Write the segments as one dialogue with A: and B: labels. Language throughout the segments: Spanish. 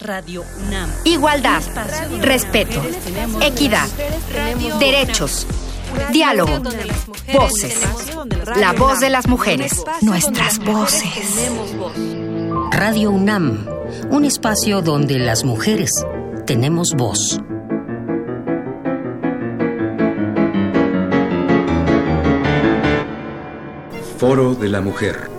A: Radio UNAM.
B: Igualdad, respeto, equidad, derechos, diálogo, voces. La voz de las mujeres, nuestras voces.
C: Radio UNAM, un espacio donde las mujeres tenemos voz.
D: Foro de la Mujer.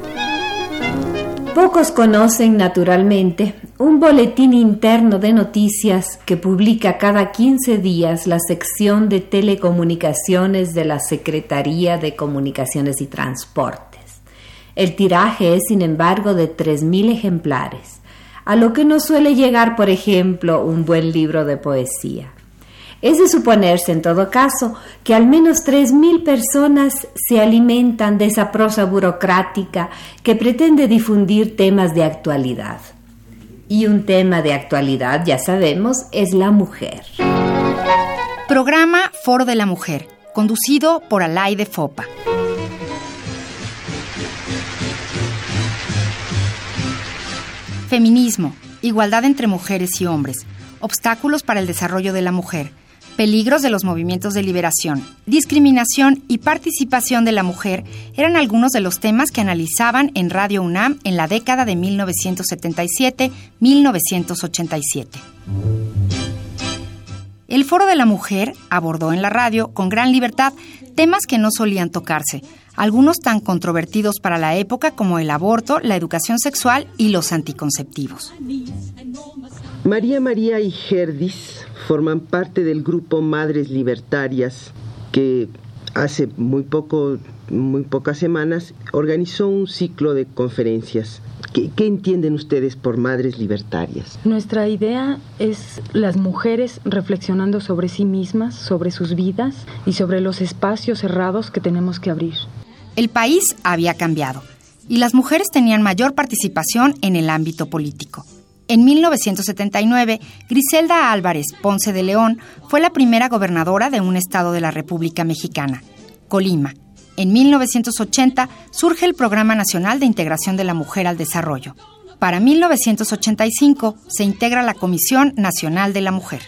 E: Pocos conocen naturalmente un boletín interno de noticias que publica cada 15 días la sección de telecomunicaciones de la Secretaría de Comunicaciones y Transportes. El tiraje es, sin embargo, de 3.000 ejemplares, a lo que no suele llegar, por ejemplo, un buen libro de poesía. Es de suponerse, en todo caso, que al menos 3.000 personas se alimentan de esa prosa burocrática que pretende difundir temas de actualidad. Y un tema de actualidad, ya sabemos, es la mujer.
B: Programa Foro de la Mujer, conducido por Alay de Fopa. Feminismo, igualdad entre mujeres y hombres, obstáculos para el desarrollo de la mujer, peligros de los movimientos de liberación, discriminación y participación de la mujer eran algunos de los temas que analizaban en Radio UNAM en la década de 1977-1987. El Foro de la Mujer abordó en la radio con gran libertad temas que no solían tocarse, algunos tan controvertidos para la época como el aborto, la educación sexual y los anticonceptivos.
F: María María y Gerdis forman parte del grupo Madres Libertarias que hace muy poco muy pocas semanas organizó un ciclo de conferencias. ¿Qué, ¿Qué, entienden ustedes por madres libertarias?
G: Nuestra idea es las mujeres reflexionando sobre sí mismas, sobre sus vidas y sobre los espacios cerrados que tenemos que abrir.
B: El país había cambiado y las mujeres tenían mayor participación en el ámbito político. En 1979, Griselda Álvarez Ponce de León fue la primera gobernadora de un estado de la República Mexicana, Colima. En 1980 surge el Programa Nacional de Integración de la Mujer al Desarrollo. Para 1985 se integra la Comisión Nacional de la Mujer.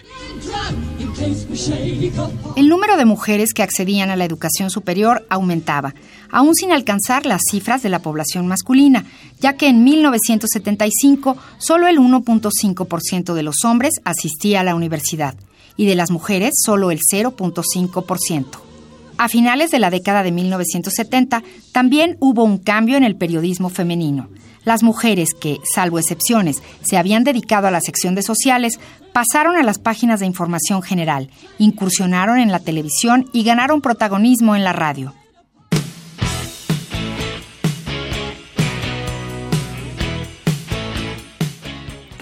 B: El número de mujeres que accedían a la educación superior aumentaba, aún sin alcanzar las cifras de la población masculina, ya que en 1975 solo el 1.5% de los hombres asistía a la universidad y de las mujeres solo el 0.5%. A finales de la década de 1970 también hubo un cambio en el periodismo femenino. Las mujeres que, salvo excepciones, se habían dedicado a la sección de sociales, pasaron a las páginas de información general, incursionaron en la televisión y ganaron protagonismo en la radio.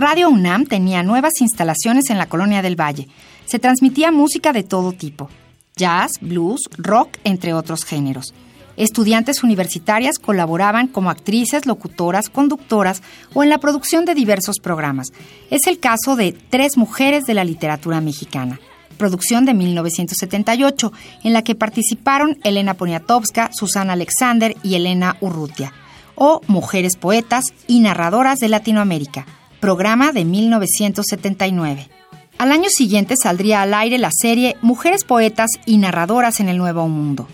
B: Radio UNAM tenía nuevas instalaciones en la Colonia del Valle. Se transmitía música de todo tipo, jazz, blues, rock, entre otros géneros. Estudiantes universitarias colaboraban como actrices, locutoras, conductoras o en la producción de diversos programas. Es el caso de Tres Mujeres de la Literatura Mexicana, producción de 1978, en la que participaron Elena Poniatowska, Susana Alexander y Elena Urrutia, o Mujeres Poetas y Narradoras de Latinoamérica, programa de 1979. Al año siguiente saldría al aire la serie Mujeres Poetas y Narradoras en el Nuevo Mundo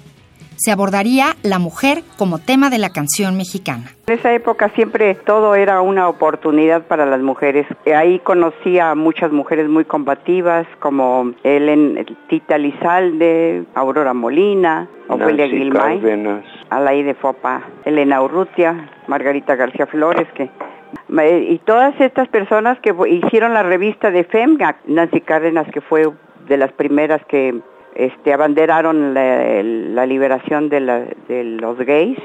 B: se abordaría la mujer como tema de la canción mexicana.
H: En esa época siempre todo era una oportunidad para las mujeres. Ahí conocí a muchas mujeres muy combativas como Ellen, Tita Lizalde, Aurora Molina, Ofelia Gilmay, Alaí de Fopa, Elena Urrutia, Margarita García Flores, que y todas estas personas que hicieron la revista de FEMGA, Nancy Cárdenas que fue de las primeras que este, abanderaron la, liberación de, los gays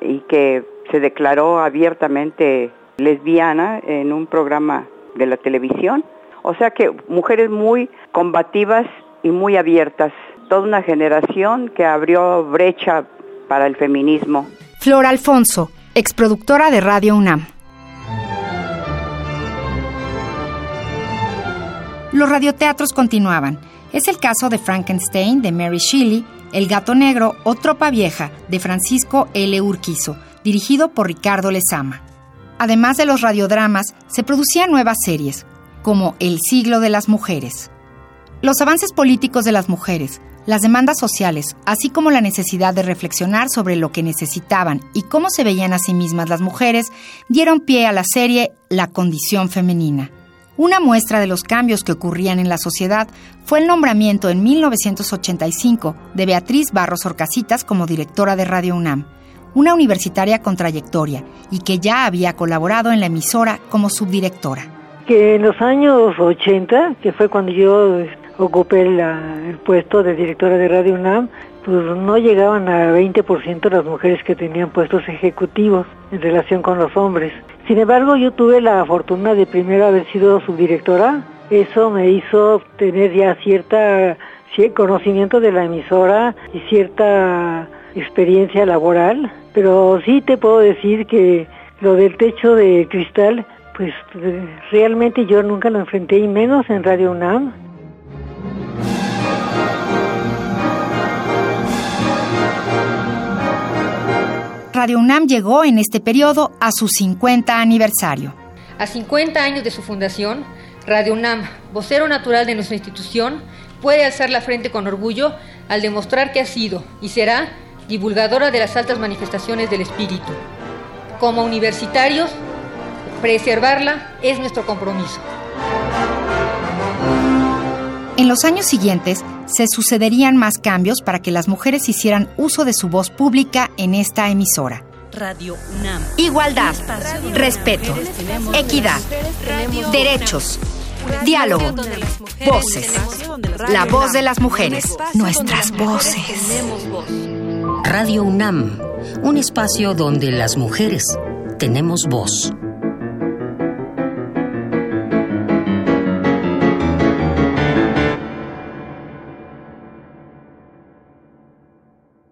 H: y que se declaró abiertamente lesbiana en un programa de la televisión. O sea que mujeres muy combativas y muy abiertas, toda una generación que abrió brecha para el feminismo.
B: Flor Alfonso, exproductora de Radio UNAM. Los radioteatros continuaban es el caso de Frankenstein de Mary Shelley, El gato negro o Tropa vieja de Francisco L. Urquizo, dirigido por Ricardo Lezama. Además de los radiodramas, se producían nuevas series, como el siglo de las mujeres. Los avances políticos de las mujeres, las demandas sociales, así como la necesidad de reflexionar sobre lo que necesitaban y cómo se veían a sí mismas las mujeres, dieron pie a la serie La condición femenina. Una muestra de los cambios que ocurrían en la sociedad fue el nombramiento en 1985 de Beatriz Barros Orcasitas como directora de Radio UNAM, una universitaria con trayectoria y que ya había colaborado en la emisora como subdirectora.
A: Que en los años 80, que fue cuando yo ocupé el puesto de directora de Radio UNAM, pues no llegaban a 20% las mujeres que tenían puestos ejecutivos en relación con los hombres. Sin embargo, yo tuve la fortuna de primero haber sido subdirectora. Eso me hizo tener ya cierta conocimiento de la emisora y cierta experiencia laboral, pero sí te puedo decir que lo del techo de cristal, pues realmente yo nunca lo enfrenté y menos en Radio UNAM.
B: Radio UNAM llegó en este periodo a su 50 aniversario.
I: A 50 años de su fundación, Radio UNAM, vocero natural de nuestra institución, puede alzar la frente con orgullo al demostrar que ha sido y será divulgadora de las altas manifestaciones del espíritu. Como universitarios, preservarla es nuestro compromiso.
B: En los años siguientes se sucederían más cambios para que las mujeres hicieran uso de su voz pública en esta emisora.
C: Radio UNAM.
B: Igualdad, respeto, equidad, derechos, diálogo, voces. La voz de las mujeres, nuestras voces.
C: Radio UNAM, un espacio donde las mujeres tenemos voz.